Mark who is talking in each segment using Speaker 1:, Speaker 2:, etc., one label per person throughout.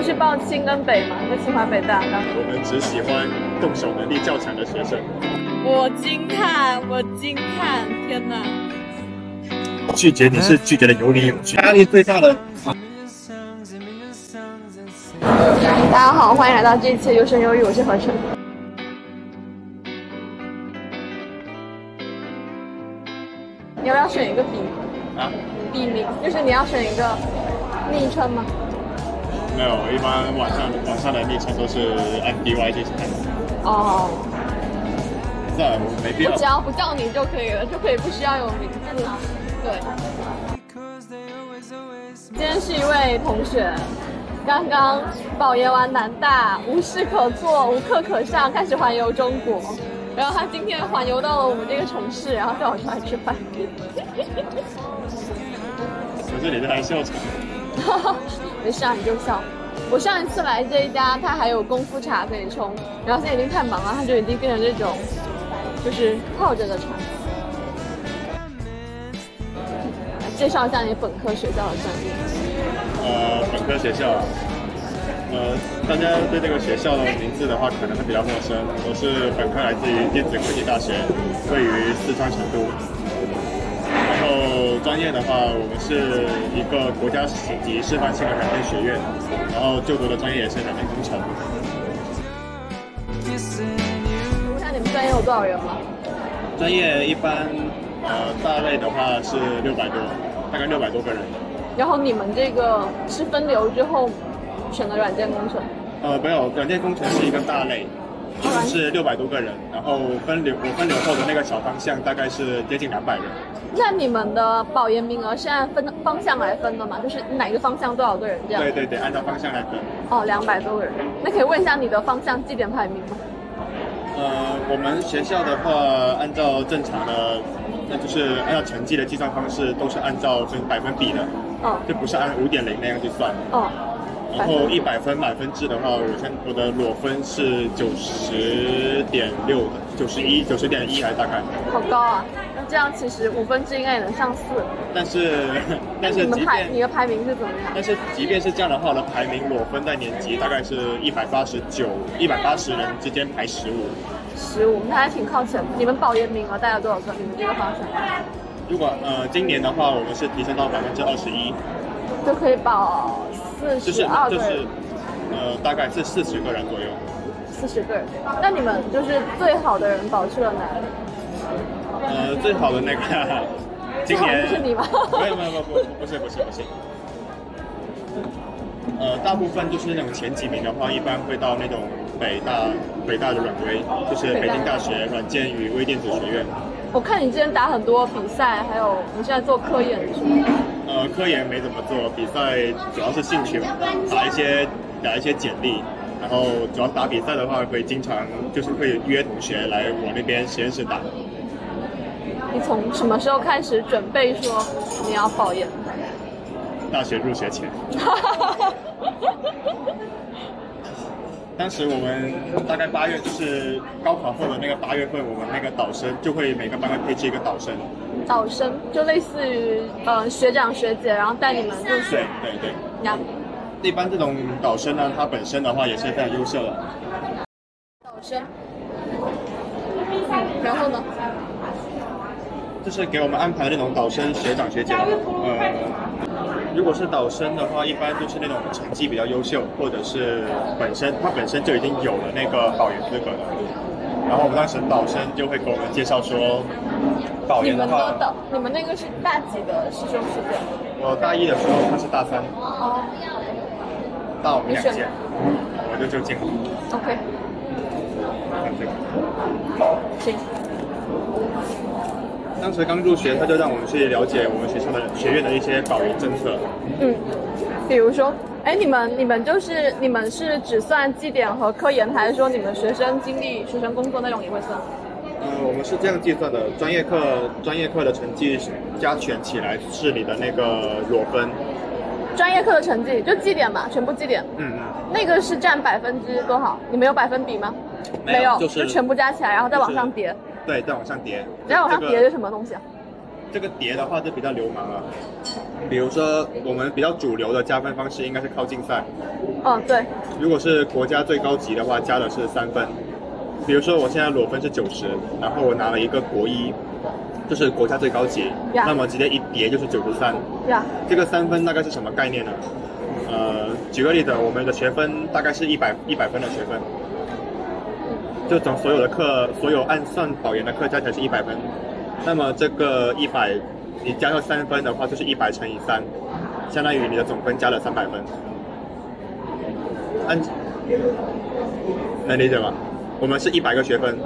Speaker 1: 不去报清跟北吗？在清华北大当
Speaker 2: 我们只喜欢动手能力较强的学生。
Speaker 1: 我惊叹，我惊叹，天哪！
Speaker 2: 拒绝你是拒绝的有理有据。压力最大的。
Speaker 1: 大家好，欢迎来到这一期的优生优育，我是何晨。你要不要选一个笔名？
Speaker 2: 啊？
Speaker 1: 笔名就是你要选一个昵称吗？
Speaker 2: 没有，一般晚上晚上的昵称都是 M D Y 进行的。
Speaker 1: 哦，
Speaker 2: 那我没必要
Speaker 1: 我只。要不叫你就可以了，就可以不需要有名字。对。今天是一位同学，刚刚保研完南大，无事可做，无课可上，开始环游中国。然后他今天环游到了我们这个城市，然后叫我出来吃饭。
Speaker 2: 我这里在还笑场。
Speaker 1: 没事啊，你就笑。我上一次来这一家，他还有功夫茶可以冲，然后现在已经太忙了，他就已经变成这种，就是泡着的茶。介绍一下你本科学校的专业。
Speaker 2: 呃，本科学校，呃，大家对这个学校的名字的话可能会比较陌生。我是本科来自于电子科技大学，位于四川成都。专业的话，我们是一个国家级示范性的软件学院，然后就读的专业也是软件工程。
Speaker 1: 问一下你们专业有多少人吗？
Speaker 2: 专业一般，呃，大类的话是六百多，大概六百多个人。
Speaker 1: 然后你们这个是分流之后选的软件工程，
Speaker 2: 呃，没有，软件工程是一个大类，是六百多个人，然后分流我分流后的那个小方向大概是接近两百人。
Speaker 1: 那你们的保研名额是按分方向来分的吗？就是哪个方向多少个人这样？
Speaker 2: 对对对，按照方向来分。
Speaker 1: 哦，两百多个人。那可以问一下你的方向绩点排名吗？
Speaker 2: 呃，我们学校的话，按照正常的，那就是按照成绩的计算方式，都是按照分百分比的，
Speaker 1: 哦
Speaker 2: 就不是按五点零那样去算。
Speaker 1: 哦，
Speaker 2: 然后一百分满分制的话，我先我的裸分是九十点六的，九十一，九十点一还大概。
Speaker 1: 好高啊！那这样其实五分制应该也能上四。
Speaker 2: 但是但是
Speaker 1: 你们排你的排名是怎么样？
Speaker 2: 但是即便是这样的话，我的排名裸分在年级大概是一百八十九、一百八十人之间排十五。
Speaker 1: 十五，那还挺靠前的。你们保研名额大概多少个？你们这个方向
Speaker 2: 如果呃今年的话，我们是提升到百分之二十一，
Speaker 1: 就可以保四
Speaker 2: 就是
Speaker 1: 十二
Speaker 2: 是，呃大概是四十个人左右。
Speaker 1: 四十个人。那你们就是最好的人保去了哪里？
Speaker 2: 呃，最好的那个 今年
Speaker 1: 是你吗
Speaker 2: 没有没有没有不不是不是不是。呃，大部分就是那种前几名的话，一般会到那种北大北大的软微，就是北京大学软件与微电子学院。
Speaker 1: 我看你之前打很多比赛，还有你现在做科研是吗？
Speaker 2: 呃，科研没怎么做，比赛主要是兴趣嘛，打一些打一些简历，然后主要打比赛的话，会经常就是会约同学来我那边实验室打。
Speaker 1: 你从什么时候开始准备说你要保研？
Speaker 2: 大学入学前，当时我们大概八月，就是高考后的那个八月份，我们那个导生就会每个班会配置一个导生。
Speaker 1: 导生就类似于呃学长学姐，然后带你们入
Speaker 2: 对
Speaker 1: 学。
Speaker 2: 对对，
Speaker 1: 呀，
Speaker 2: 一般这种导生呢，他本身的话也是非常优秀的。
Speaker 1: 导生。然后呢？
Speaker 2: 就是给我们安排那种导生学长学姐，呃，如果是导生的话，一般就是那种成绩比较优秀，或者是本身他本身就已经有了那个保研资格的。然后我们当时导生就会给我们介绍说，保研的话
Speaker 1: 们的，你们那个是大几的师兄师姐？
Speaker 2: 我大一的时候他是大三，
Speaker 1: 哦
Speaker 2: 大我们两届，我就就进了。
Speaker 1: ，OK，
Speaker 2: 看这个
Speaker 1: 行。
Speaker 2: 当时刚入学，他就让我们去了解我们学校的学院的一些保研政策。
Speaker 1: 嗯，比如说，哎，你们你们就是你们是只算绩点和科研，还是说你们学生经历、学生工作内容也会算？
Speaker 2: 呃，我们是这样计算的，专业课专业课的成绩加权起来是你的那个裸分。
Speaker 1: 专业课的成绩就绩点嘛，全部绩点，
Speaker 2: 嗯嗯。
Speaker 1: 那个是占百分之多少？你们有百分比吗？
Speaker 2: 没有就是
Speaker 1: 全部加起来，然后再往上叠。
Speaker 2: 对，再往上叠。
Speaker 1: 再往上叠是什么东西啊？
Speaker 2: 这个叠的话就比较流氓了。比如说，我们比较主流的加分方式应该是靠竞赛。
Speaker 1: 哦，对，
Speaker 2: 如果是国家最高级的话，加的是三分。比如说我现在裸分是九十，然后我拿了一个国一，就是国家最高级，
Speaker 1: 呀
Speaker 2: 那么直接一叠就是九十三。
Speaker 1: 呀，
Speaker 2: 这个三分大概是什么概念呢？呃，举个例子，我们的学分大概是一百一百分的学分，就总所有的课，所有按算保研的课加起来是一百分，那么这个一百，你加上三分的话，就是一百乘以三，相当于你的总分加了三百分。按能理解吗？我们是一百个学分，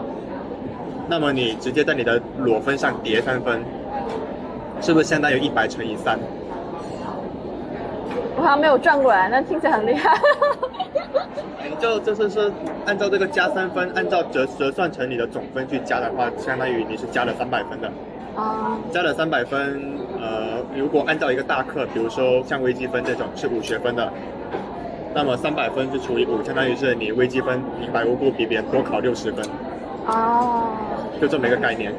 Speaker 2: 那么你直接在你的裸分上叠三分，是不是相当于一百乘以三？
Speaker 1: 我好像没有转过来，但听起来很厉害。
Speaker 2: 你就就是说，按照这个加三分，按照折折算成你的总分去加的话，相当于你是加了三百分的。
Speaker 1: 啊，
Speaker 2: 加了三百分，呃，如果按照一个大课，比如说像微积分这种是五学分的，那么三百分就除以五，相当于是你微积分平白无故比别人多考六十分，
Speaker 1: 哦，
Speaker 2: 就这么一个概念。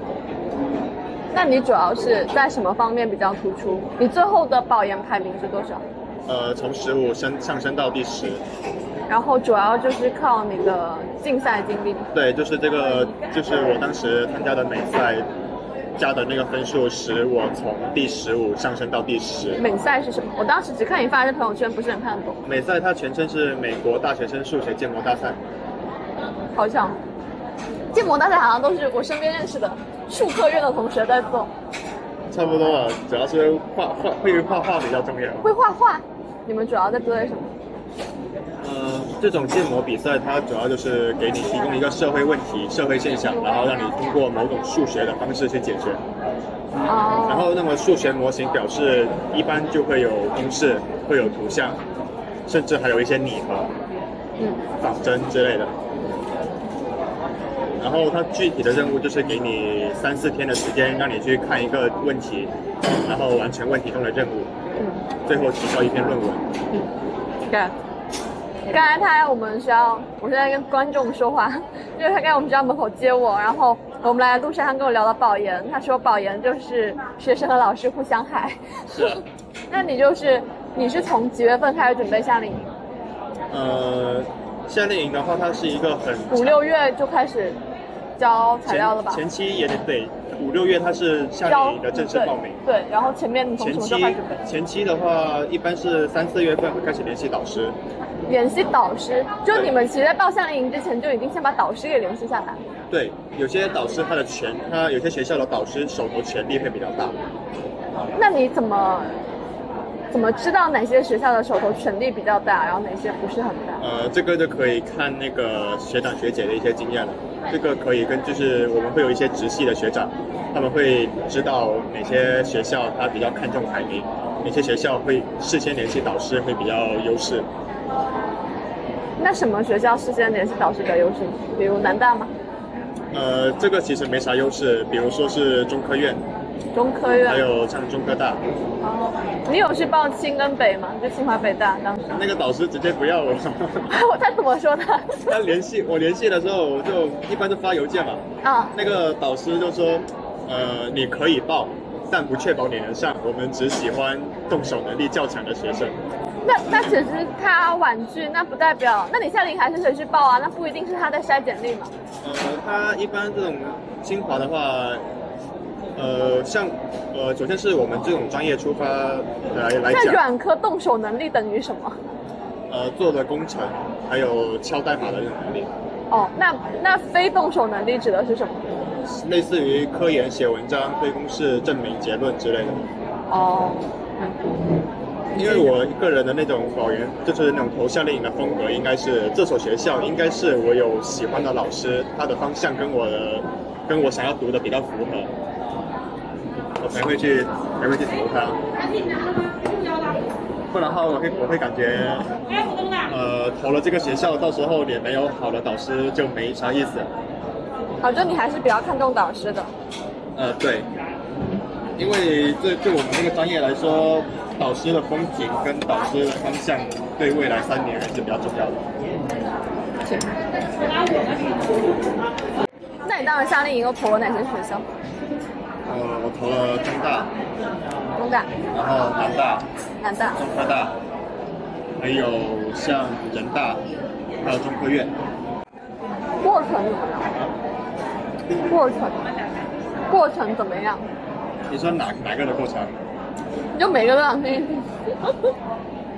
Speaker 1: 那你主要是在什么方面比较突出？你最后的保研排名是多少？
Speaker 2: 呃，从十五升上升到第十，
Speaker 1: 然后主要就是靠你的竞赛经历。
Speaker 2: 对，就是这个，就是我当时参加的美赛加的那个分数，使我从第十五上升到第十。
Speaker 1: 美赛是什么？我当时只看你发的朋友圈，不是很看得懂。
Speaker 2: 美赛它全称是美国大学生数学建模大赛。
Speaker 1: 好像建模大赛好像都是我身边认识的数科院的同学在做。
Speaker 2: 差不多了，主要是画画会画画比较重要。
Speaker 1: 会画画，你们主要在做些什么？
Speaker 2: 呃，这种建模比赛，它主要就是给你提供一个社会问题、社会现象，然后让你通过某种数学的方式去解决。
Speaker 1: 哦，
Speaker 2: 然后，那么数学模型表示一般就会有公式，会有图像，甚至还有一些拟合、
Speaker 1: 嗯，
Speaker 2: 仿真之类的。然后它具体的任务就是给你三四天的时间，让你去看一个问题，然后完成问题中的任务，
Speaker 1: 嗯
Speaker 2: 最后提交一篇论文。
Speaker 1: 嗯，对。刚才他来我们学校，我现在跟观众说话，因为他在我们学校门口接我，然后我们来的路上，他跟我聊到保研，他说保研就是学生和老师互相害。
Speaker 2: 是啊。
Speaker 1: 那你就是你是从几月份开始准备夏令营？
Speaker 2: 呃，夏令营的话，它是一个很
Speaker 1: 五六月就开始交材料了吧？
Speaker 2: 前前期也得对，五六月它是夏令营的正式报名。
Speaker 1: 对，对然后前面你从什么时候开始准备？
Speaker 2: 前期的话，一般是三四月份会开始联系导师。
Speaker 1: 联系导师，就你们其实在报夏令营之前就已经先把导师给联系下来。
Speaker 2: 对，有些导师他的权，他有些学校的导师手头权力会比较大。
Speaker 1: 那你怎么怎么知道哪些学校的手头权力比较大，然后哪些不是很大？
Speaker 2: 呃，这个就可以看那个学长学姐的一些经验了。这个可以跟就是我们会有一些直系的学长，他们会知道哪些学校他比较看重排名，哪些学校会事先联系导师会比较优势。
Speaker 1: 那什么学校事先联系导师的优势？比如南大吗？
Speaker 2: 呃，这个其实没啥优势，比如说是中科院，
Speaker 1: 中科院？
Speaker 2: 还有像中科大，
Speaker 1: 哦，你有去报清跟北吗？就清华北大当时。
Speaker 2: 那个导师直接不要我。
Speaker 1: 他怎么说的？
Speaker 2: 他联系我联系的时候，我就一般都发邮件嘛。
Speaker 1: 啊，
Speaker 2: 那个导师就说，呃，你可以报，但不确保你能上。我们只喜欢动手能力较强的学生。
Speaker 1: 那那只是他婉拒，那不代表，那你夏令营还是可以去报啊，那不一定是他在筛简历嘛。
Speaker 2: 呃，他一般这种清华的话，呃，像呃，首先是我们这种专业出发来来
Speaker 1: 那
Speaker 2: 讲，
Speaker 1: 软科动手能力等于什么？
Speaker 2: 呃，做的工程还有敲代码的这种能力，
Speaker 1: 哦，那那非动手能力指的是什么？
Speaker 2: 类似于科研、写文章、推公式、证明结论之类的。
Speaker 1: 哦，
Speaker 2: 因为我个人的那种保研，就是那种投夏令营的风格，应该是这所学校应该是我有喜欢的老师，他的方向跟我的跟我想要读的比较符合，我才会去才会去投他。不然的话，我会我会感觉，呃，投了这个学校，到时候也没有好的导师，就没啥意思。
Speaker 1: 好，就你还是比较看重导师的。
Speaker 2: 呃，对，因为对对我们这个专业来说，导师的风景跟导师的方向，对未来三年还是比较重要的。
Speaker 1: 那你当时夏令营又投了哪些学校？
Speaker 2: 呃，我投了中大，
Speaker 1: 中大、
Speaker 2: 然后南大、
Speaker 1: 南大。
Speaker 2: 中科大，还有像人大，还有中科院。
Speaker 1: 过程怎么样？过程，过程怎么样？
Speaker 2: 你说哪哪个的过程？
Speaker 1: 就每个都想听。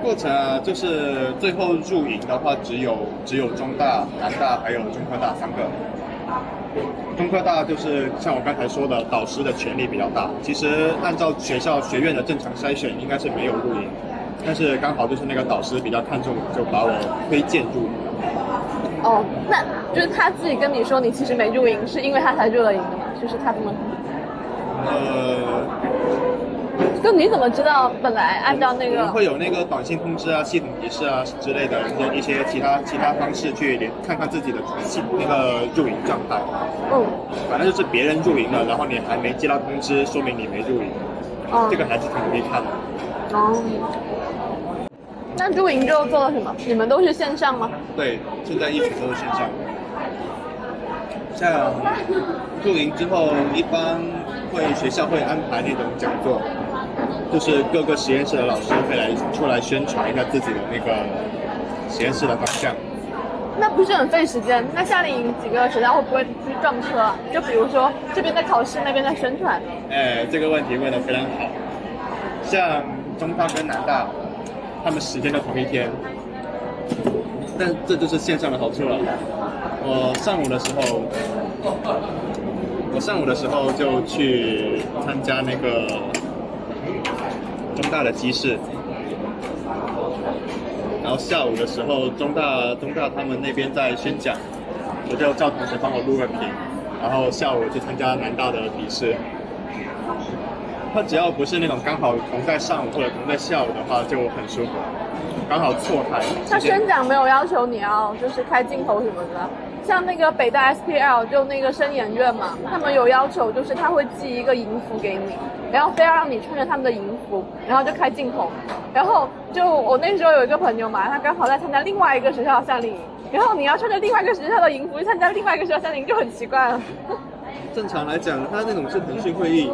Speaker 2: 过程啊，就是最后入营的话，只有只有中大、南大还有中科大三个。中科大就是像我刚才说的，导师的权力比较大。其实按照学校学院的正常筛选，应该是没有入营，但是刚好就是那个导师比较看重我，就把我推荐入营。
Speaker 1: 哦，那就是他自己跟你说你其实没入营，是因为他才入了营的嘛？就是他这么，
Speaker 2: 呃，
Speaker 1: 就你怎么知道本来按照那
Speaker 2: 我们
Speaker 1: 个
Speaker 2: 会有那个短信通知啊、系统提示啊之类的一些一些其他其他方式去连看看自己的系那个入营状态。
Speaker 1: 嗯
Speaker 2: 反正就是别人入营了，然后你还没接到通知，说明你没入营，
Speaker 1: 哦
Speaker 2: 这个还是挺容易看的。
Speaker 1: 哦。那入营之后做了什么？你们都是线上吗？
Speaker 2: 对，现在一直都是线上。像入营之后，一般会学校会安排那种讲座，就是各个实验室的老师会来出来宣传一下自己的那个实验室的方向。
Speaker 1: 那不是很费时间？那夏令营几个学校会不会去撞车啊？就比如说这边在考试，那边在宣传。
Speaker 2: 哎，这个问题问得非常好。像中大跟南大，他们时间都同一天，但这就是线上的好处了。我上午的时候，我上午的时候就去参加那个中大的机试，然后下午的时候，中大中大他们那边在宣讲，我就叫同学帮我录个屏，然后下午去参加南大的笔试。他只要不是那种刚好同在上午或者同在下午的话，就很舒服，刚好错开。
Speaker 1: 他宣讲没有要求你要就是开镜头什么的，像那个北大 SPL 就那个生研院嘛，他们有要求，就是他会寄一个银服给你，然后非要让你穿着他们的银服，然后就开镜头。然后就我那时候有一个朋友嘛，他刚好在参加另外一个学校的夏令营，然后你要穿着另外一个学校的营服去参加另外一个学校夏令营，就很奇怪了。
Speaker 2: 正常来讲，他那种是腾讯会议。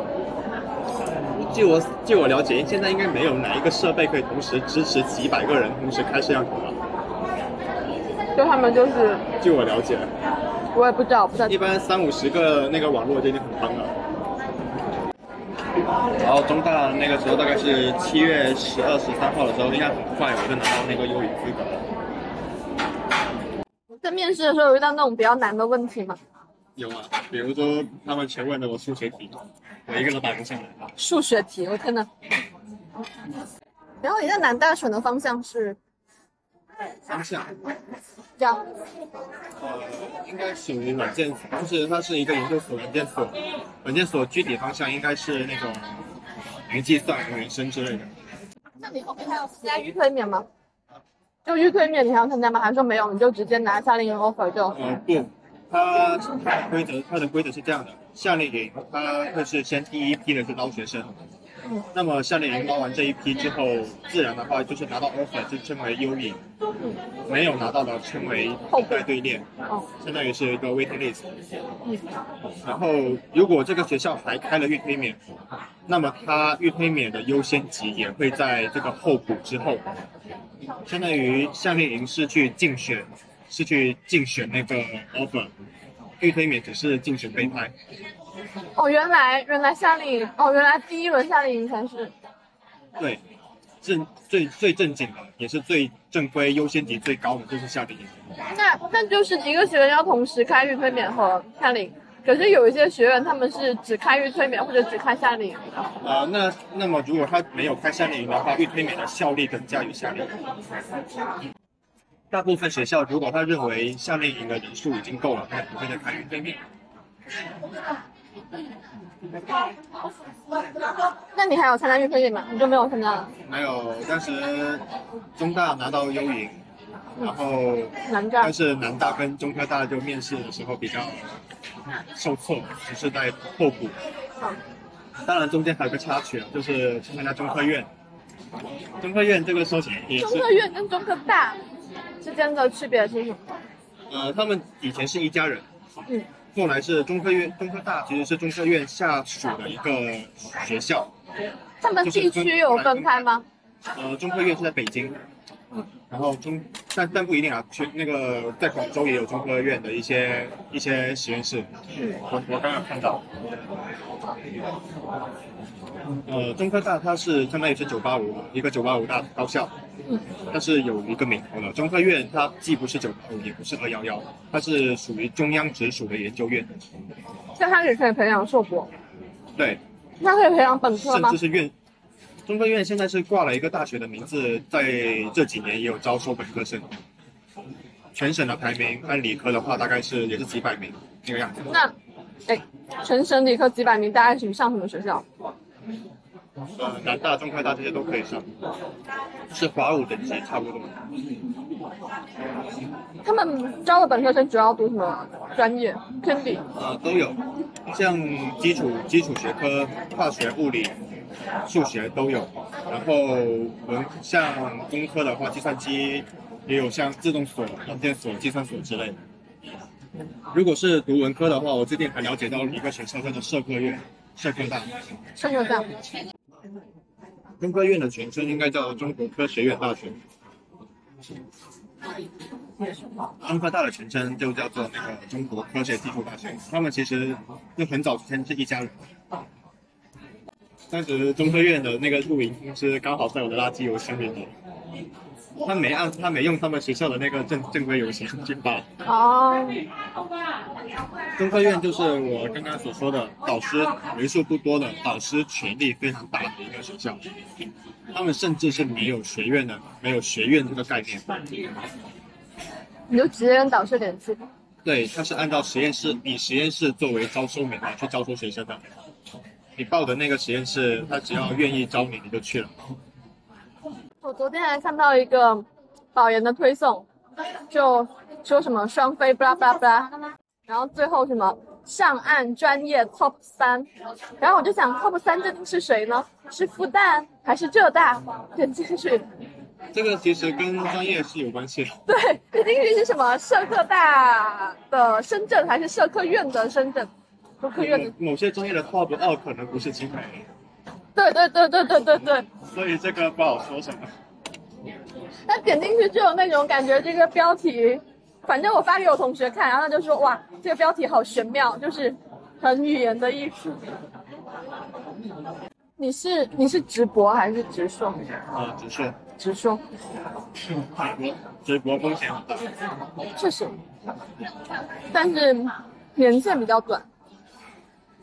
Speaker 2: 据我据我了解，现在应该没有哪一个设备可以同时支持几百个人同时开摄像头了。
Speaker 1: 就他们就是
Speaker 2: 据我了解，
Speaker 1: 我也不知道，不知道
Speaker 2: 一般三五十个那个网络就已经很棒了。然后中大那个时候大概是七月十二、十三号的时候，应该很快我就拿到那个英语资格了。
Speaker 1: 在面试的时候有遇到那种比较难的问题吗？
Speaker 2: 有啊，比如说他们全问的我数学题，我一个都答不上来。
Speaker 1: 数学题，我天呐。然后你在南大选的方向是
Speaker 2: 方向，
Speaker 1: 这样，
Speaker 2: 呃，应该属于软件，就是它是一个研究所，软件所，软件所具体方向应该是那种云计算、云生之类的。
Speaker 1: 那你后面还要参加预推免吗？就预推免你还要参加吗？还是说没有，你就直接拿夏令营 offer 就？
Speaker 2: 呃，不，它它的规则，它的规则是这样的：夏令营它会是先第一批的是捞学生，
Speaker 1: 嗯
Speaker 2: 那么夏令营捞完这一批之后，自然的话就是拿到 offer 就称为优营，
Speaker 1: 嗯，
Speaker 2: 没有拿到的称为后待队列，
Speaker 1: 哦，
Speaker 2: 相当于是一个 waiting list。
Speaker 1: 嗯，
Speaker 2: 然后，如果这个学校还开了预推免，那么它预推免的优先级也会在这个候补之后，相当于夏令营是去竞选，是去竞选那个 offer，预推免只是竞选备胎。
Speaker 1: 哦，原来原来夏令营，哦，原来第一轮夏令营才是，
Speaker 2: 对，正最最正经的，也是最正规、优先级最高的就是夏令营。
Speaker 1: 那那就是一个学员要同时开预推免和夏令营，可是有一些学员他们是只开预推免或者只开夏令营的。
Speaker 2: 呃，那那么如果他没有开夏令营的话，预推免的效力等价于夏令营。大部分学校如果他认为夏令营的人数已经够了，他也不会再开预推免。
Speaker 1: 那你还有参加预科院吗？你就没有参加了？
Speaker 2: 没有，当时中大拿到优营，然后
Speaker 1: 南大
Speaker 2: 但是南大跟中科大就面试的时候比较受挫，只是在候补。
Speaker 1: 嗯
Speaker 2: 当然中间还有个插曲啊，就是去参加中科院。中科院这个说起来也是
Speaker 1: 中科院跟中科大之间的区别是什么？
Speaker 2: 呃，他们以前是一家人，
Speaker 1: 嗯，
Speaker 2: 后来是中科院，中科大其实是中科院下属的一个学校。
Speaker 1: 他们地区有分开吗？
Speaker 2: 呃，中科院是在北京，然后中但但不一定啊，去那个在广州也有中科院的一些一些实验室。我我刚刚看到。呃，中科大它是相当于是九八五一个九八五大高校，嗯它是有一个名头的。中科院它既不是九八五也不是二幺幺它是属于中央直属的研究院。
Speaker 1: 像它也可以培养硕博，
Speaker 2: 对，
Speaker 1: 它可以培养本科吗
Speaker 2: 甚至？是院。中科院现在是挂了一个大学的名字，在这几年也有招收本科生。全省的排名，按理科的话，大概是也是几百名那个样子。
Speaker 1: 那，哎，全省理科几百名，大概是上什么学校？
Speaker 2: 呃，南大、中科大这些都可以上，是华五等级差不多。
Speaker 1: 他们招的本科生主要读什么专业？偏理。
Speaker 2: 呃，都有，像基础基础学科，化学、物理、数学都有。然后文像工科的话，计算机也有像自动锁、软件锁、计算锁之类的。如果是读文科的话，我最近还了解到一个学校叫做社科院，社科大。
Speaker 1: 社科大。
Speaker 2: 中科院的全称应该叫中国科学院大学。中科大的全称就叫做那个中国科学技术大学。他们其实就很早之前是一家人。当时中科院的那个录音是刚好在我的垃圾邮箱里面，他没按他没用他们学校的那个正正规邮箱去发。
Speaker 1: 哦，
Speaker 2: 中科院就是我刚刚所说的导师为数不多的导师权力非常大的一个学校，他们甚至是没有学院的，没有学院这个概念。
Speaker 1: 你就直接跟导师联系。
Speaker 2: 对，他是按照实验室以实验室作为招收名来去招收学生的。你报的那个实验室，他只要愿意招你，你就去了。
Speaker 1: 我昨天还看到一个保研的推送，就说什么双非巴拉巴拉巴拉，然后最后什么上岸专业 top 三，然后我就想 top 三究竟是谁呢？是复旦还是浙大？点进去，
Speaker 2: 这个其实跟专业是有关系的。
Speaker 1: 对，点进去是什么社科大的深圳还是社科院的深圳？社科院的，
Speaker 2: 某些专业的 top 二可能不是清北，
Speaker 1: 对对对对对对对。
Speaker 2: 所以这个不好说什么。
Speaker 1: 但点进去就有那种感觉，这个标题，反正我发给我同学看，然后他就说哇，这个标题好玄妙，就是很语言的艺术。你是你是直博还是直硕？
Speaker 2: 啊，直硕，
Speaker 1: 直硕，
Speaker 2: 直博，直博风险很大。
Speaker 1: 确实，但是年限比较短。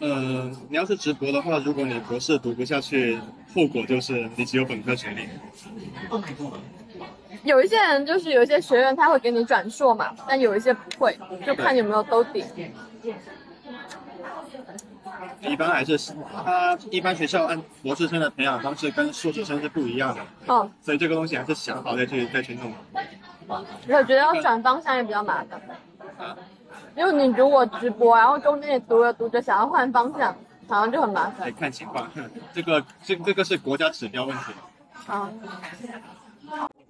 Speaker 2: 嗯，你要是直博的话，如果你博士读不下去，后果就是你只有本科学历。
Speaker 1: 有一些人就是有一些学院他会给你转硕嘛，但有一些不会，就看有没有兜底。
Speaker 2: 一般还是他一般学校按博士生的培养方式跟硕士生是不一样的，
Speaker 1: 哦，
Speaker 2: 所以这个东西还是想好再去再去弄。
Speaker 1: 我觉得要转方向也比较麻烦，
Speaker 2: 啊，
Speaker 1: 因为你如果直播，然后中间也读着读着想要换方向，好像就很麻
Speaker 2: 得
Speaker 1: 烦。
Speaker 2: 看情况，这个这这个是国家指标问题。
Speaker 1: 好，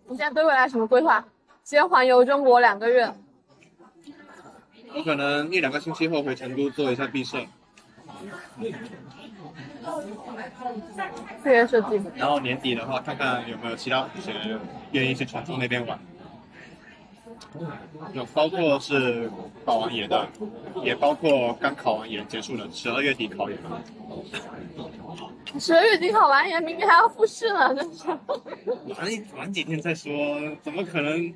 Speaker 1: 你现在对未来什么规划？先环游中国两个月，
Speaker 2: 我可能一两个星期后回成都做一下毕设，
Speaker 1: 毕业设计。
Speaker 2: 然后年底的话看看有没有其他同学愿意去成都那边玩。有包括是考完研的，也包括刚考完研结束的，十二月底考研。
Speaker 1: 十二月底考完研，明年还要复试呢，真是。
Speaker 2: 玩一晚几天再说，怎么可能？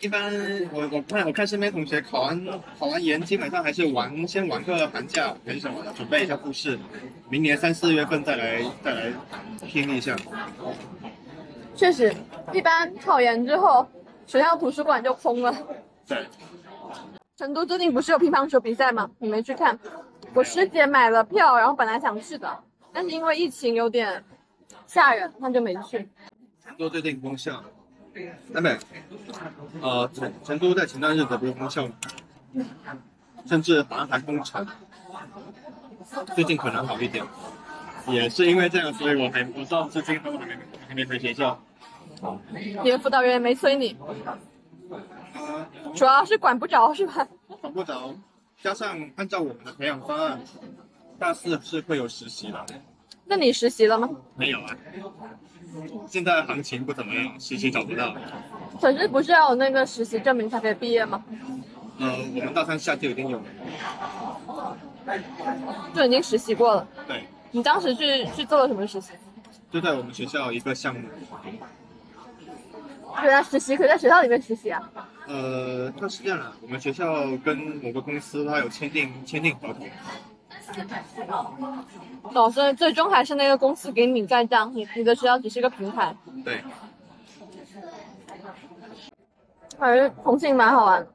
Speaker 2: 一般我我看我看身边同学考完考完研，基本上还是玩先玩个寒假还是什么的，准备一下复试，明年三四月份再来再来拼一下。
Speaker 1: 确实，一般考研之后，学校图书馆就空了。
Speaker 2: 对，
Speaker 1: 成都最近不是有乒乓球比赛吗？你没去看？我师姐买了票，然后本来想去的，但是因为疫情有点吓人，那就没去。
Speaker 2: 成都最近封校，那没，呃，成成都在前段日子不是封校吗，甚至好像还封城，最近可能好一点，也是因为这样，所以我还我到至今都还没还没回学校。
Speaker 1: 你的辅导员没催你，
Speaker 2: 啊，
Speaker 1: 主要是管不着是吧？
Speaker 2: 管不着，加上按照我们的培养方案，大四是会有实习的。
Speaker 1: 那你实习了吗？
Speaker 2: 没有啊，现在行情不怎么样，实习找不到。
Speaker 1: 可是不是要有那个实习证明才可以毕业吗？
Speaker 2: 呃，我们大三下就已经有了。
Speaker 1: 就已经实习过了。
Speaker 2: 对，
Speaker 1: 你当时去去做了什么实习？
Speaker 2: 就在我们学校一个项目。
Speaker 1: 原来实习可以在学校里面实习啊？
Speaker 2: 呃，它是这样的，我们学校跟某个公司它有签订签订合同。
Speaker 1: 哦，所以最终还是那个公司给你盖章，你你的学校只是一个平台。
Speaker 2: 对，
Speaker 1: 反正重庆蛮好玩的。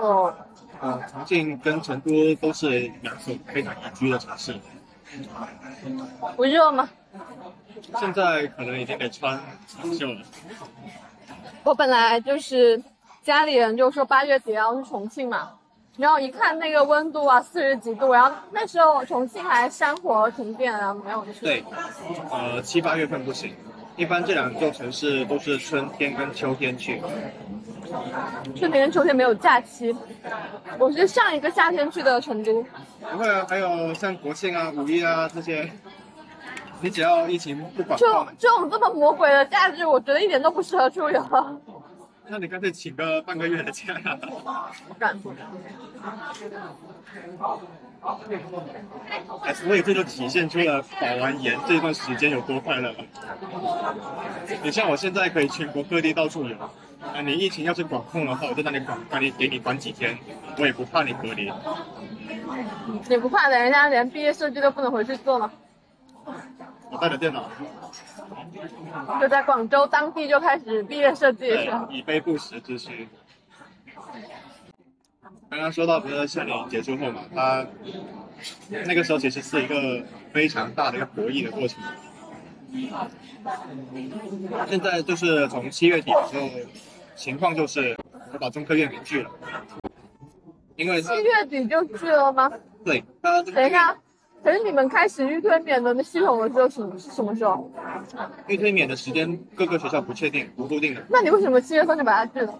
Speaker 1: 哦，
Speaker 2: 呃，重庆跟成都都是两所非常宜居的城市。
Speaker 1: 不热吗？
Speaker 2: 现在可能已经得穿长袖了。
Speaker 1: 我本来就是家里人就说八月底要去重庆嘛，然后一看那个温度啊，四十几度，然后那时候重庆还山火停电，啊没有去。
Speaker 2: 对，呃，七八月份不行，一般这两座城市都是春天跟秋天去。
Speaker 1: 春天跟秋天没有假期，我是上一个夏天去的成都。
Speaker 2: 不会啊，还有像国庆啊、五一啊这些，你只要疫情不管
Speaker 1: 就
Speaker 2: 控，
Speaker 1: 这种这么魔鬼的假日，我觉得一点都不适合出游。
Speaker 2: 那你干脆请个半个月的假。
Speaker 1: 不敢。
Speaker 2: 哎，所以这就体现出了保完研这段时间有多快乐了。你像我现在可以全国各地到处游，啊，你疫情要是管控的话，我在那里管，管你给你管几天，我也不怕你隔离。
Speaker 1: 你不怕的，人家连毕业设计都不能回去做吗？
Speaker 2: 我带着电脑，
Speaker 1: 就在广州当地就开始毕业设计是吧？，
Speaker 2: 以备不时之需。刚刚说到不是夏令营结束后嘛，他那个时候其实是一个非常大的一个博弈的过程。现在就是从七月底的时候，情况就是我把中科院给拒了，因为
Speaker 1: 七月底就拒了吗？
Speaker 2: 对它
Speaker 1: 等一下，可是你们开始预推免的那系统的时候是是什么时候？
Speaker 2: 预推免的时间各个学校不确定不固定的，
Speaker 1: 那你为什么七月份就把它拒了？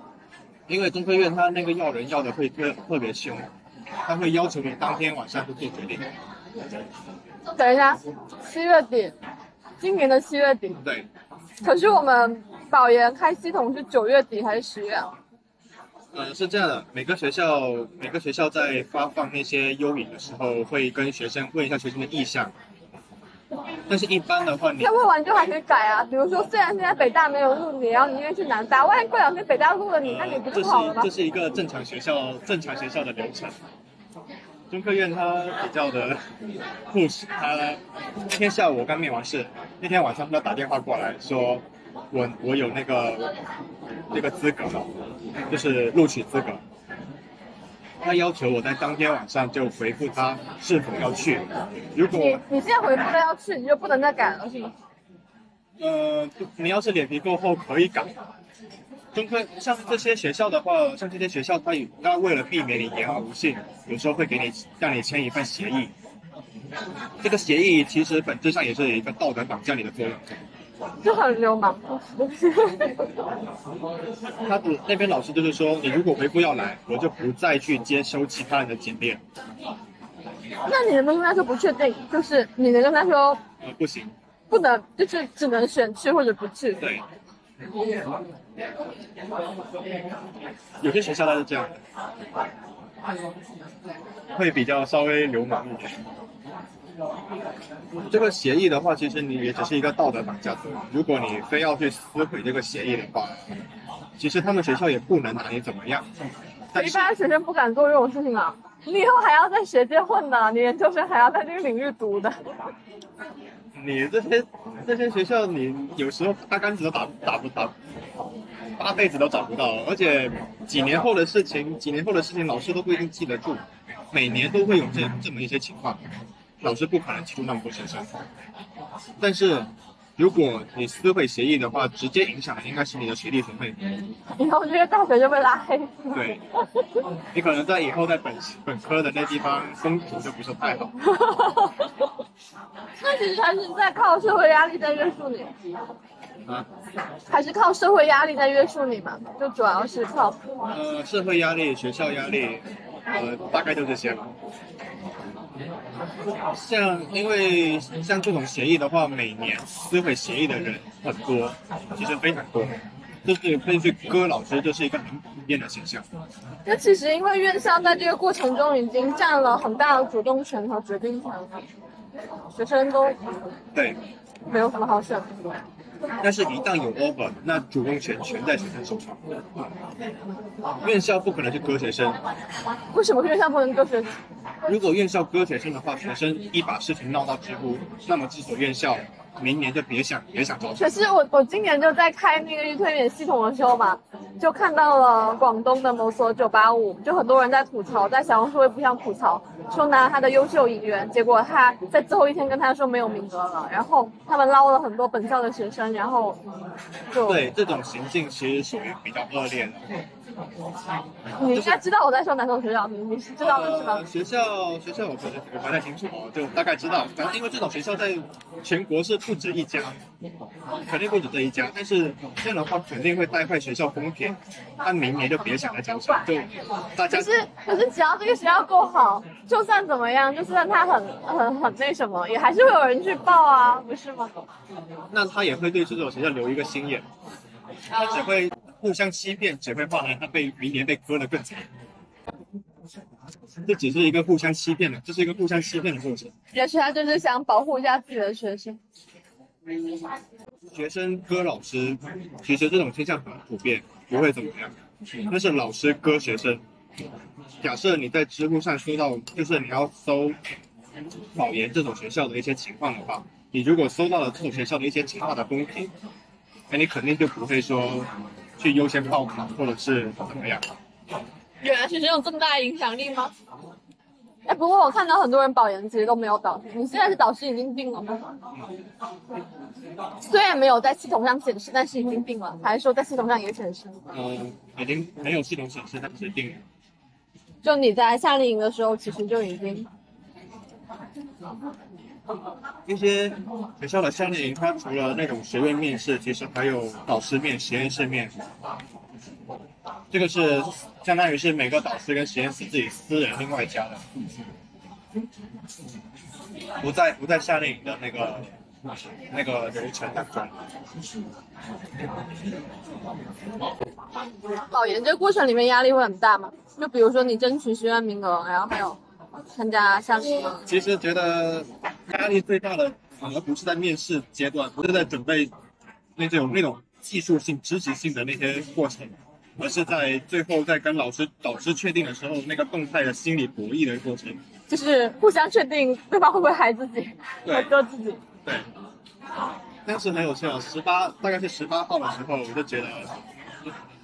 Speaker 2: 因为中科院它那个要人要的会特特别凶，他会要求你当天晚上就做决定。
Speaker 1: 等一下，七月底，今年的七月底。
Speaker 2: 对，
Speaker 1: 可是我们保研开系统是九月底还是十月啊？
Speaker 2: 呃，是这样的，每个学校每个学校在发放那些优饮的时候，会跟学生问一下学生的意向。但是，一般的话，你
Speaker 1: 那问完就还可以改啊。比如说，虽然现在北大没有录你，然后你愿意去南大，万一过两天北大录了你，那你不就是好了吗
Speaker 2: 这？是一个正常学校正常学校的流程。中科院它比较的 push，它那天下午我刚面完试，那天晚上他打电话过来说，我我有那个那个资格了，就是录取资格。他要求我在当天晚上就回复他是否要去。如果
Speaker 1: 你你现在回复他要去，你就不能再改了是吗？
Speaker 2: 呃，你要是脸皮够厚，可以改。中科像这些学校的话，像这些学校，它有它为了避免你言而无信，有时候会给你让你签一份协议。这个协议其实本质上也是有一个道德绑架你的作用。
Speaker 1: 就很流氓。
Speaker 2: 他的那边老师就是说，你如果回复要来，我就不再去接收其他人的简历。
Speaker 1: 那你能不能跟他说不确定？就是你能跟他说
Speaker 2: 呃，不行，
Speaker 1: 不能，就是只能选去或者不去。
Speaker 2: 对。有些学校他是这样的，会比较稍微流氓一点。这个协议的话，其实你也只是一个道德绑架。如果你非要去撕毁这个协议的话，其实他们学校也不能拿你怎么样。
Speaker 1: 一般学生不敢做这种事情啊！你以后还要在学界混呢，你研究生还要在这个领域读的。
Speaker 2: 你这些这些学校，你有时候八竿子都打打不打，八辈子都找不到，而且几年后的事情，几年后的事情，老师都不一定记得住，每年都会有这这么一些情况，老师不可能记住那么多学生。但是，如果你撕毁协议的话，直接影响的应该是你的学历学妹。
Speaker 1: 以后这个大学就被拉黑。
Speaker 2: 对，你可能在以后在本本科的那地方风评就不是太好。
Speaker 1: 那其实还是在靠社会压力在约束你，
Speaker 2: 啊，
Speaker 1: 还是靠社会压力在约束你嘛？就主要是靠
Speaker 2: 呃，社会压力、学校压力，呃，大概就这些吧。像因为像这种协议的话，每年撕毁协议的人很多，其实非常多。就是根据歌老师，就是一个很普遍的现象。
Speaker 1: 那其实因为院校在这个过程中已经占了很大的主动权和决定权，学生都
Speaker 2: 对，
Speaker 1: 没有什么好选的。
Speaker 2: 但是，一旦有 offer，那主动权全在学生手上。院校不可能去割学生。
Speaker 1: 为什么院校不能割学生？
Speaker 2: 如果院校割学生的话，学生一把事情闹到知乎，那么这所院校。明年就别想别想招生。
Speaker 1: 可是我我今年就在开那个预推免系统的时候嘛，就看到了广东的某所九八五，就很多人在吐槽，在小红书也不想吐槽，说拿他的优秀引援，结果他在最后一天跟他说没有名额了，然后他们捞了很多本校的学生，然后就
Speaker 2: 对这种行径其实属于比较恶劣的。
Speaker 1: 你应该知道我在说哪所学校，你你是知道的是吧？
Speaker 2: 学校学校我不我不太清楚，就大概知道。反正因为这种学校在全国是不止一家，肯定不止这一家。但是这样的话肯定会带坏学校风评，他明年就别想来招生。就大家
Speaker 1: 可是可是只要这个学校够好，就算怎么样，就算他很很很那什么，也还是会有人去报啊，不是吗？
Speaker 2: 那他也会对这种学校留一个心眼，他只会。互相欺骗只会换来他被明年被割的更惨。这只是一个互相欺骗的，这是一个互相欺骗的过程。
Speaker 1: 也许他就是想保护一下自己的学生。
Speaker 2: 学生割老师，其实这种现象很普遍，不会怎么样。但是老师割学生，假设你在知乎上搜到，就是你要搜保研这种学校的一些情况的话，你如果搜到了这种学校的一些其他的风评，那你肯定就不会说。去优先报考，或者是怎么样？
Speaker 1: 原来学生有这么大的影响力吗？哎，不过我看到很多人保研其实都没有导师，你现在是导师已经定了吗？虽然没有在系统上显示，但是已经定了，还是说在系统上也显示？
Speaker 2: 嗯，已经没有系统显示，但是定了。
Speaker 1: 就你在夏令营的时候，其实就已经。
Speaker 2: 一些学校的夏令营，它除了那种学院面试，其实还有导师面、实验室面。这个是相当于是每个导师跟实验室自己私人另外加的，不在不在夏令营的那个那个流程当中。
Speaker 1: 考研这个过程里面压力会很大吗？就比如说你争取学院名额，然后还有。参加夏令营，
Speaker 2: 其实觉得压力最大的反而不是在面试阶段，不是在准备那种那种技术性、知识性的那些过程，而是在最后在跟老师、导师确定的时候，那个动态的心理博弈的过程，
Speaker 1: 就是互相确定对方会不会害自己，
Speaker 2: 对，
Speaker 1: 割自己。
Speaker 2: 对，当时很有趣啊，十八大概是十八号的时候，我就觉得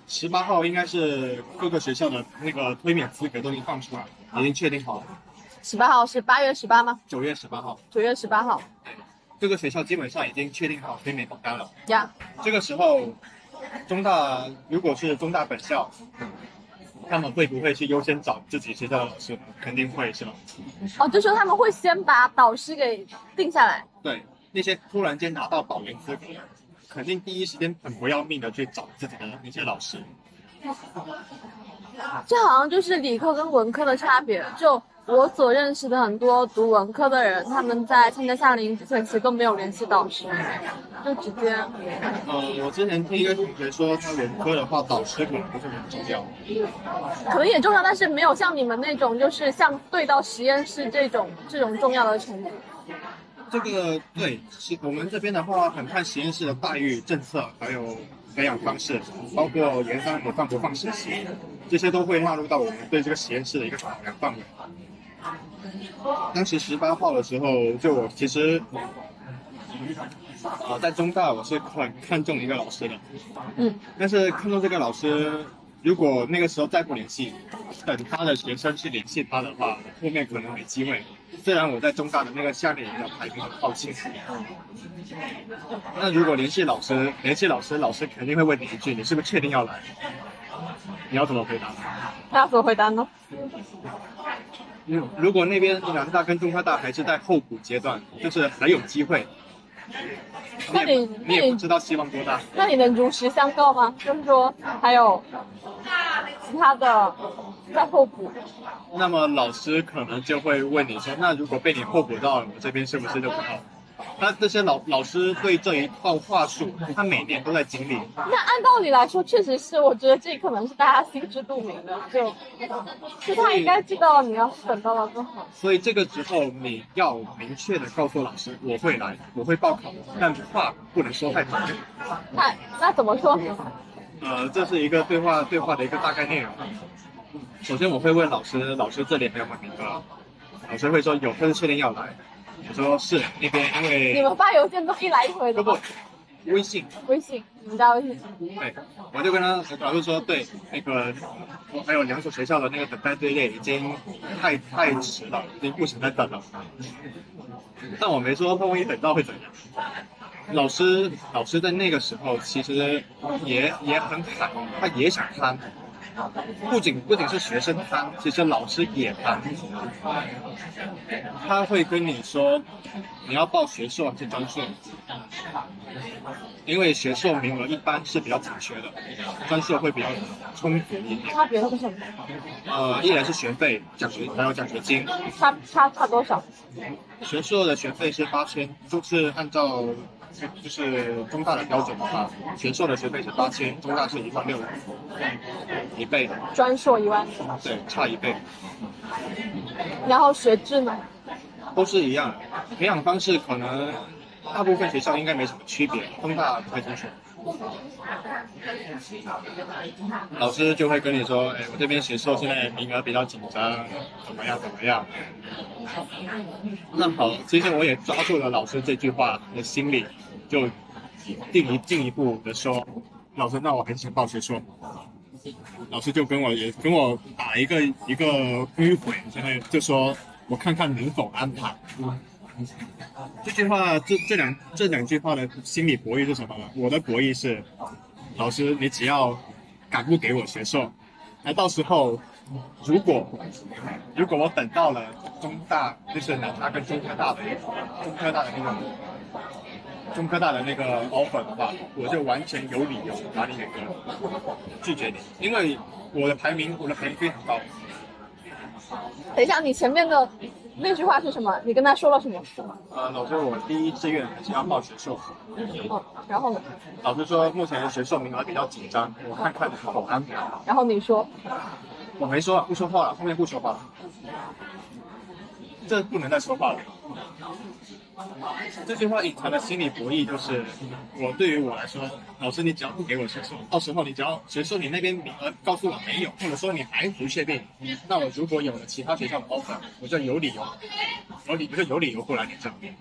Speaker 2: 十八号应该是各个学校的那个推免资格都已经放出来了。已经确定好了，
Speaker 1: 十八号是八月十八吗？
Speaker 2: 九月十八号。
Speaker 1: 九月十八号。
Speaker 2: 对，这个学校基本上已经确定好推免名单了。
Speaker 1: 呀。
Speaker 2: 这个时候，中大如果是中大本校，他们会不会去优先找自己学校的老师？肯定会，是吧？
Speaker 1: 哦，就说他们会先把导师给定下来。
Speaker 2: 对，那些突然间拿到保研资格，肯定第一时间很不要命的去找自己的那些老师。
Speaker 1: 这好像就是理科跟文科的差别。就我所认识的很多读文科的人，他们在参加夏令营之前，其实都没有联系导师，就直接。
Speaker 2: 嗯，我之前听一个同学说，他文科的话，导师可能不是很重要。
Speaker 1: 可能也重要，但是没有像你们那种，就是像对到实验室这种这种重要的程度。
Speaker 2: 这个对，是我们这边的话，很看实验室的待遇、政策，还有培养方式，包括研发也放不放实习。这些都会纳入到我们对这个实验室的一个考量范围。当时十八号的时候，就我其实，啊，在中大我是很看重一个老师的，
Speaker 1: 嗯，
Speaker 2: 但是看中这个老师，如果那个时候再不联系，等他的学生去联系他的话，后面可能没机会。虽然我在中大的那个下面也有排名很靠近，那如果联系老师，联系老师，老师肯定会问你一句：你是不是确定要来？你要怎么回答？
Speaker 1: 那要怎么回答呢？
Speaker 2: 如如果那边南大跟中科大还是在候补阶段，就是还有机会。
Speaker 1: 那你
Speaker 2: 你也不知道希望多大。
Speaker 1: 那你能如实相告吗？就是说还有其他的在候补。
Speaker 2: 那么老师可能就会问你说，那如果被你候补到了，我这边是不是就不好？那这些老老师对这一套话术，他每年都在经历。
Speaker 1: 那按道理来说，确实是，我觉得这可能是大家心知肚明的，就就他应该知道你要是等到了更好。
Speaker 2: 所以这个时候你要明确的告诉老师，我会来，我会报考，但话不能说太明。
Speaker 1: 那那怎么说？
Speaker 2: 呃，这是一个对话对话的一个大概内容。首先我会问老师，老师这里还有没有名额？老师会说有，他是确定要来。我说是那边，因为
Speaker 1: 你们发邮件都一来一回的
Speaker 2: 不
Speaker 1: 吗
Speaker 2: 不，微信，
Speaker 1: 微信，你们加微信。
Speaker 2: 对，我就跟他老师说，对，那个我还有两所学校的那个等待队列已经太太迟了，已经不想再等了。但我没说，万一等到会怎样？老师，老师在那个时候其实也也很惨，他也想贪，不仅不仅是学生贪，其实老师也贪。他会跟你说，你要报学硕还是专硕？因为学硕名额一般是比较紧缺的，专硕会比较充足一点。
Speaker 1: 差别是什么？
Speaker 2: 呃，一来是学费、奖学还有奖学金，
Speaker 1: 差差差多少？
Speaker 2: 学硕的学费是八千，就是按照就是中大的标准的话，全硕的学费是八千，中大是一万六，一倍，
Speaker 1: 专硕一万，
Speaker 2: 对，差一倍，
Speaker 1: 然后学制呢？
Speaker 2: 都是一样的。培养方式可能大部分学校应该没什么区别，中大不太清楚。老师就会跟你说，哎，我这边学硕现在名额比较紧张，怎么样怎么样。那好，其实我也抓住了老师这句话的心理，就进一进一步的说，老师，那我很想报学硕。老师就跟我也跟我打一个一个迂回，就会就说我看看能否安排。这句话，这这两这两句话的心理博弈是什么呢？我的博弈是，老师，你只要敢不给我学硕，那到时候如果如果我等到了中大，就是南大跟中科大的中科大的那个中科大的那个 offer 的话，我就完全有理由把你给，拒绝你，因为我的排名我的排名非常高。
Speaker 1: 等一下，你前面的那句话是什么？你跟他说了什么？
Speaker 2: 呃，老师，我第一志愿还是要报学硕。
Speaker 1: 嗯，然后呢？
Speaker 2: 老师说目前学硕名额比较紧张，我看看能否安排。
Speaker 1: 然后你说，
Speaker 2: 我没说，不说话了，后面不说话了。这不能再说话了。这句话隐藏的心理博弈就是，我对于我来说，老师你只要不给我学硕，到时候你只要学硕你那边名额告诉我没有，或者说你还不确定，那我如果有了其他学校的 offer，我就有理由，我理我就有理由过来你这边。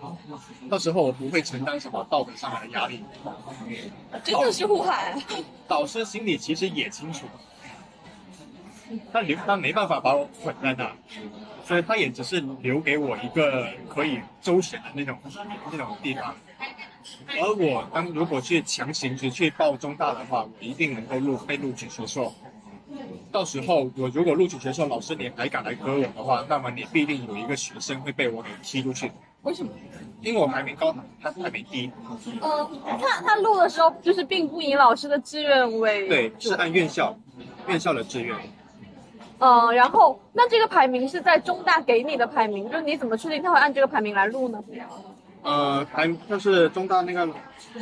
Speaker 2: 到时候我不会承担什么道德上的压力。
Speaker 1: 真的是互害。
Speaker 2: 导师心里其实也清楚，但留他没办法把我捆在那，所以他也只是留给我一个可以周旋的那种那种地方。而我当如果去强行去去报中大的话，我一定能够录被录取学硕。到时候我如果录取学硕，老师你还敢来割我的话，那么你必定有一个学生会被我给踢出去，
Speaker 1: 为什么？
Speaker 2: 因为我排名高，他排名低。
Speaker 1: 嗯，他他录的时候就是并不以老师的志愿为
Speaker 2: 对，是按院校院校的志愿。
Speaker 1: 嗯，然后那这个排名是在中大给你的排名，就是你怎么确定他会按这个排名来录呢？
Speaker 2: 呃，排就是中大那个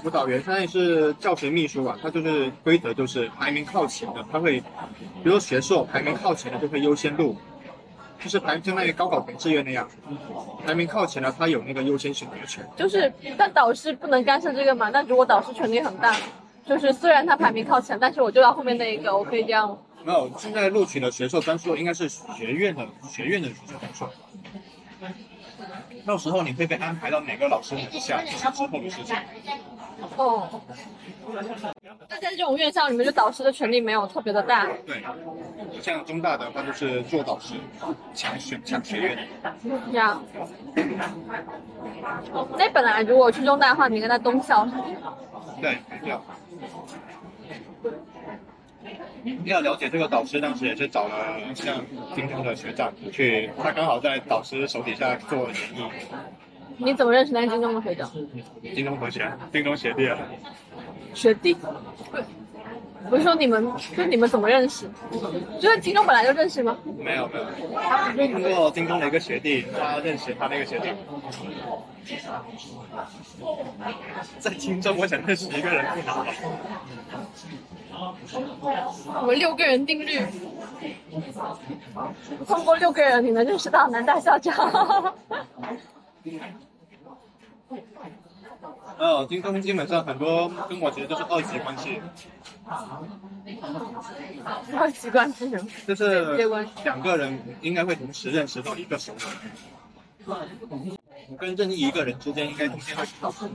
Speaker 2: 辅导员，现在是教学秘书吧，他就是规则就是排名靠前的，他会，比如说学硕排名靠前的就会优先录，就是排相当于高考填志愿那样，排名靠前的他有那个优先选择权。
Speaker 1: 就是但导师不能干涉这个嘛？那如果导师权力很大，就是虽然他排名靠前，但是我就要后面那一个，我可以这样。
Speaker 2: 没有，现在录取的学硕专硕应该是学院的学院的学硕专硕，到时候你会被安排到哪个老师底下，之后的事情。
Speaker 1: 哦。那在这种院校里面，就导师的权力没有特别的大。
Speaker 2: 对，像中大的话就是做导师，抢选抢学院。
Speaker 1: 这样。那本来如果去中大的话，你跟他东校是吗？
Speaker 2: 对，要。要了解这个导师，当时也是找了像京东的学长去，他刚好在导师手底下做演艺，
Speaker 1: 你怎么认识那个京东的学长？
Speaker 2: 京东同学，京东学弟啊。
Speaker 1: 学弟。不是说你们，就你们怎么认识？就是金钟本来就认识吗？
Speaker 2: 没有没有，通过京东的一个学弟，他认识他那个学弟。在京中，我想认识一个人不难。
Speaker 1: 我们六个人定律，通过六个人你能认识到南大校长。
Speaker 2: 呃，京东基本上很多跟我其实都是二级关系，
Speaker 1: 二级关系什么？
Speaker 2: 就是两个人应该会同时认识到一个熟人。我跟任意一个人之间应该中间会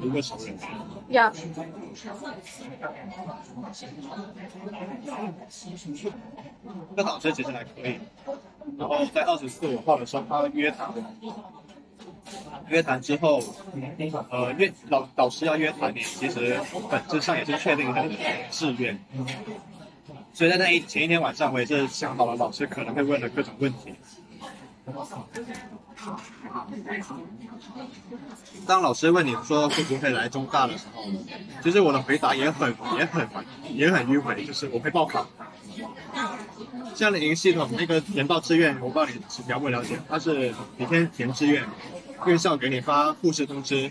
Speaker 2: 有一个熟人。
Speaker 1: 呀，
Speaker 2: 这个导师其实还可以，然后在二十四五号的时候他约谈，约谈之后，呃约老导师要约谈你，其实本质上也是确定你的志愿。所以在那一前一天晚上，我也是想好了老师可能会问的各种问题。当老师问你说会不会来中大的时候，其实我的回答也很也很也很迂回，就是我会报考。像领营系统那个填报志愿，我不知道你了不了解，它是每天填志愿，院校给你发护士通知，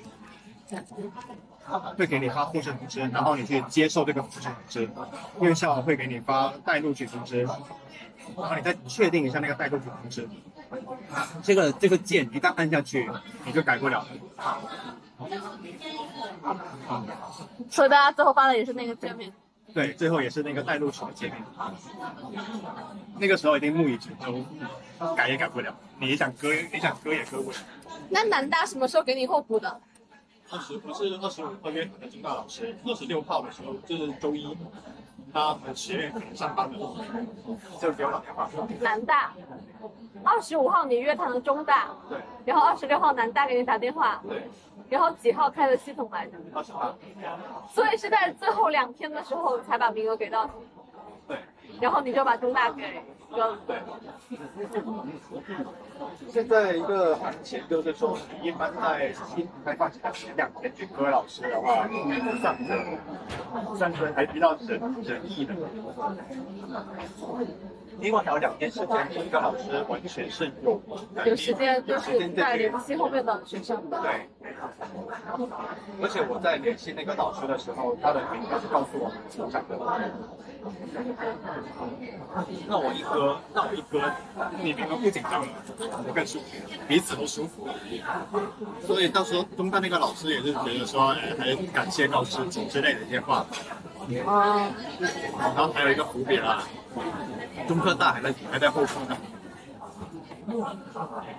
Speaker 2: 会给你发护士通知，然后你去接受这个护士通知，院校会给你发待录取通知，然后你再确定一下那个待录取通知。这个这个键一旦按下去，你就改不了。
Speaker 1: 所以大家最后发的也是那个界面。
Speaker 2: 对，最后也是那个带录取的界面。那个时候已经木已成舟，改也改不了。你想割，你想割也割不了。
Speaker 1: 那南大什么时候给你候补的？
Speaker 2: 二十不是二十五号约谈的金大老师，二十六号的时候就是周一，他们学院可能上班了，就给我打电话。
Speaker 1: 南大。二十五号你约谈了中大，
Speaker 2: 对，
Speaker 1: 然后二十六号南大给你打电话，
Speaker 2: 对，
Speaker 1: 然后几号开的系统来着？
Speaker 2: 二十八，
Speaker 1: 所以是在最后两天的时候才把名额给到你，
Speaker 2: 对，
Speaker 1: 然后你就把中大给。
Speaker 2: 对。现在一个行情就是说，一般在新开放前两天去割老师的话，算是算是还比较仁仁义的。另外还有两天时间，一个老师完全是有
Speaker 1: 有时间就是在联系后面的学生。
Speaker 2: 对，而且我在联系那个老师的时候，他的名字是告诉我们成长的。那我一哥，那我一哥，你们不紧张了，我更舒服，彼此都舒服。所以到时候中大那个老师也是觉得说，哎，还感谢高师姐之类的一些话。
Speaker 1: 啊，
Speaker 2: 然后还有一个伏笔啦，中科大还在还在后方呢。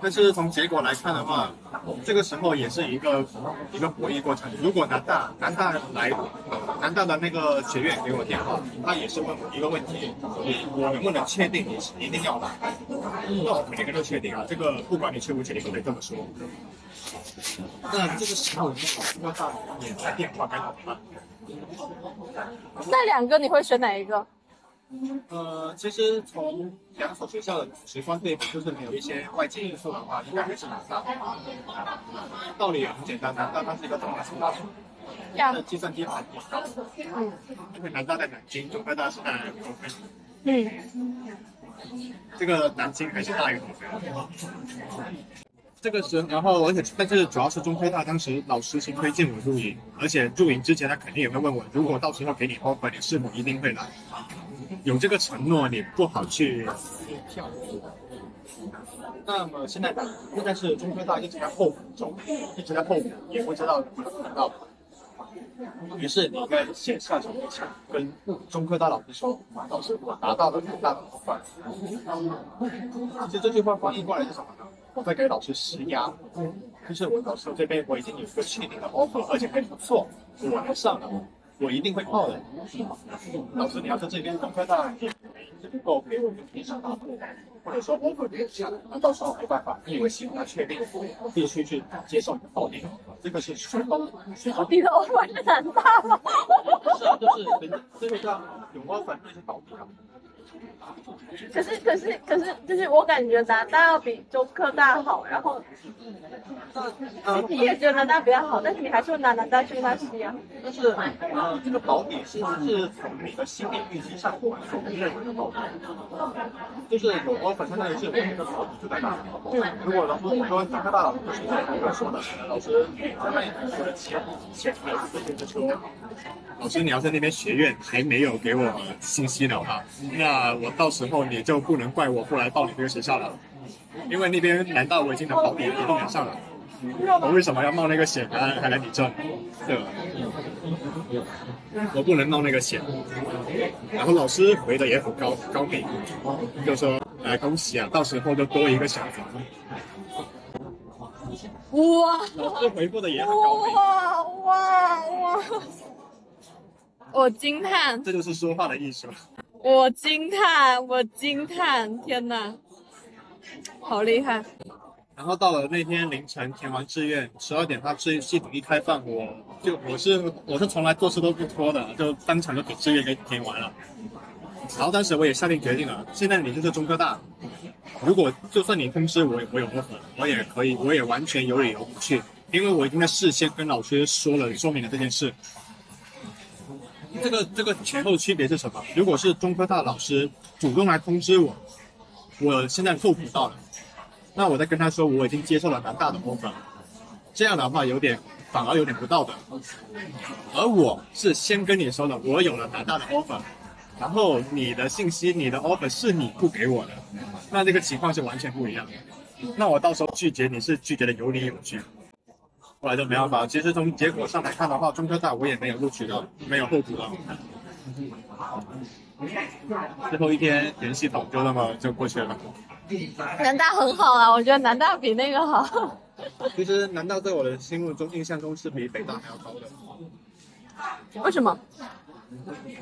Speaker 2: 但是从结果来看的话，这个时候也是一个一个博弈过程。如果南大南大来，南大的那个学院给我电话，他也是问我一个问题：你我能不能确定你是一定要来？那我肯定跟他确定啊，这个不管你确不确定，我得这么说。那这个时候，那个大也来电话该怎么办？
Speaker 1: 那两个你会选哪一个？
Speaker 2: 呃，其实从两所学校的直观对比，就是没有一些外界因素的话，应该还是南大。道理也很简单，南大它是一个中大大学，它的计算机含量高。
Speaker 1: 嗯。
Speaker 2: 因为南大在南京，中科大是在合肥。
Speaker 1: 嗯。
Speaker 2: 这个南京还是大于合肥。这个是，然后而且但是主要是中科大当时老师是推荐我入营，而且入营之前他肯定也会问我，如果到时候给你 offer，你是否一定会来？有这个承诺，你不好去。那么现在现在是中科大一直在候补中，一直在候补，也不知道能不能拿到。于是你在线下就跟中科大老师说，老师我拿到了大的好饭。其实这句话翻译过来是什么呢？我在给老师施压，就是我老师这边我已经有一个确定的 offer，而且还不错，我能上了，我一定会泡的。老师你要在这边中科大是不够给我们上大或者说 offer 没有下，那到时候没办法，因为系统它确定，必须去接受你的报名，这个是双方
Speaker 1: 到底的 offer 是难大吗？
Speaker 2: 是啊，就是人家这样有 offer 那就倒闭了。
Speaker 1: 可是可是可是，就是我感觉南大要比中科大好，然后你也觉得南大比较好，但是你还是会拿南大去跟他吸啊。
Speaker 2: 但是呃，这个保底是是从你的心理预期上所认为的保底，就是有 offer 相当于是我们的保底就在那。嗯，如果老师说中科大老师是在那说的，老师相当于说的钱钱还是自己的车。老师，你要在那边学院还没有给我信息的话，那我到时候你就不能怪我不来报你这个学校了，因为那边南大我已经能保底一定能上了，我为什么要冒那个险还还来你这？对吧？我不能冒那个险。然后老师回的也很高高明，就说哎恭喜啊，到时候就多一个选择。
Speaker 1: 哇
Speaker 2: 老师回复的也很高明，
Speaker 1: 哇哇哇！我惊叹，
Speaker 2: 这就是说话的艺术。
Speaker 1: 我惊叹，我惊叹！天哪，好厉害！
Speaker 2: 然后到了那天凌晨填完志愿，十二点他志系统一开放，我就我是我是从来做事都不拖的，就当场就给志愿给填完了。然后当时我也下定决定了，现在你就是中科大，如果就算你通知我我有任何我也可以，我也完全有理由不去，因为我已经在事先跟老师说了，说明了这件事。这个这个前后区别是什么？如果是中科大老师主动来通知我，我现在候补到了，那我再跟他说我已经接受了南大的 offer，这样的话有点反而有点不道德。而我是先跟你说了，我有了南大的 offer，然后你的信息、你的 offer 是你不给我的，那这个情况是完全不一样的。那我到时候拒绝你是拒绝的有理有据。后来就没办法。其实从结果上来看的话，中科大我也没有录取到，没有候补到。最后一天联系统就那么就过去了。
Speaker 1: 南大很好啊，我觉得南大比那个好。
Speaker 2: 其实南大在我的心目中印象中是比北大还要高的。
Speaker 1: 为什么？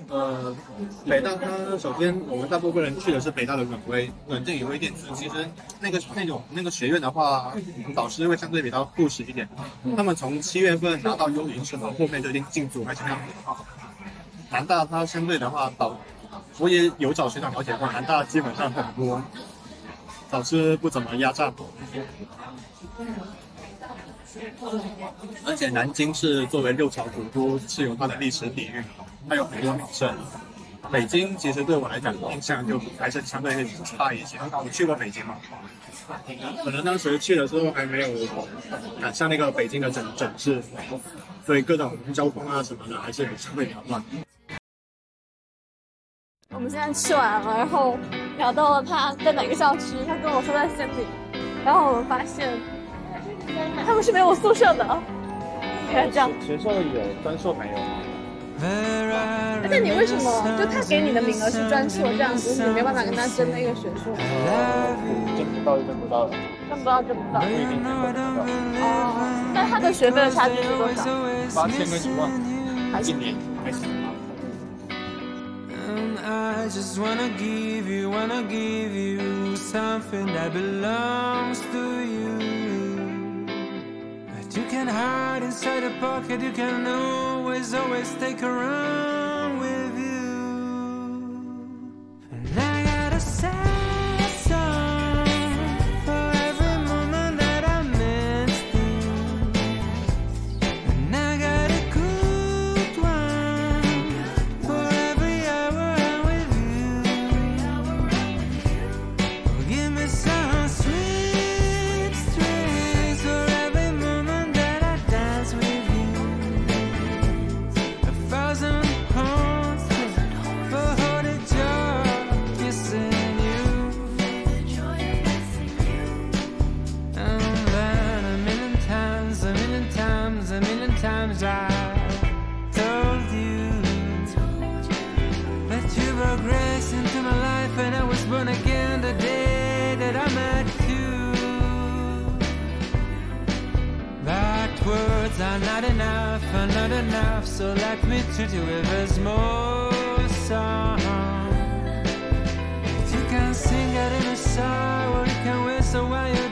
Speaker 2: 呃，北大它首先我们大部分人去的是北大的软微软件与微电子，其实那个那种那个学院的话，导师会相对比较务实一点。他们从七月份拿到幽灵之后，后面就已经进组还是那样子。南大它相对的话导，我也有找学长了解过，南大基本上很多导师不怎么压榨。而且南京是作为六朝古都，是有它的历史底蕴，它有很多名胜。北京其实对我来讲印象就还是相对会差一些。你去过北京吗？可能当时去的时候还没有赶上那个北京的整整治，所以各种交通啊什么的还是相对比较乱。
Speaker 1: 我们现在吃完了，然后聊到了他在哪个校区，他跟我说在森林，然后我们发现他们是没有宿舍的，你看这样。
Speaker 2: 学校有，专硕没有。
Speaker 1: 而且你为什么就他给你的名额是专硕这样子，你没办法跟他争那个学硕？
Speaker 2: 争不到就争不到了，
Speaker 1: 争不到争不到。
Speaker 2: 不一定争不到。
Speaker 1: 哦，那他的学费的差距是多少？
Speaker 2: 八千跟一万，
Speaker 1: 还
Speaker 2: 一年还行吧。
Speaker 3: And I just wanna give you, wanna give you something that belongs to you. You can hide inside a pocket, you can always, always take around with and not enough, so like me to do it, there's more song. If you can sing out in the shower, you can whistle while you're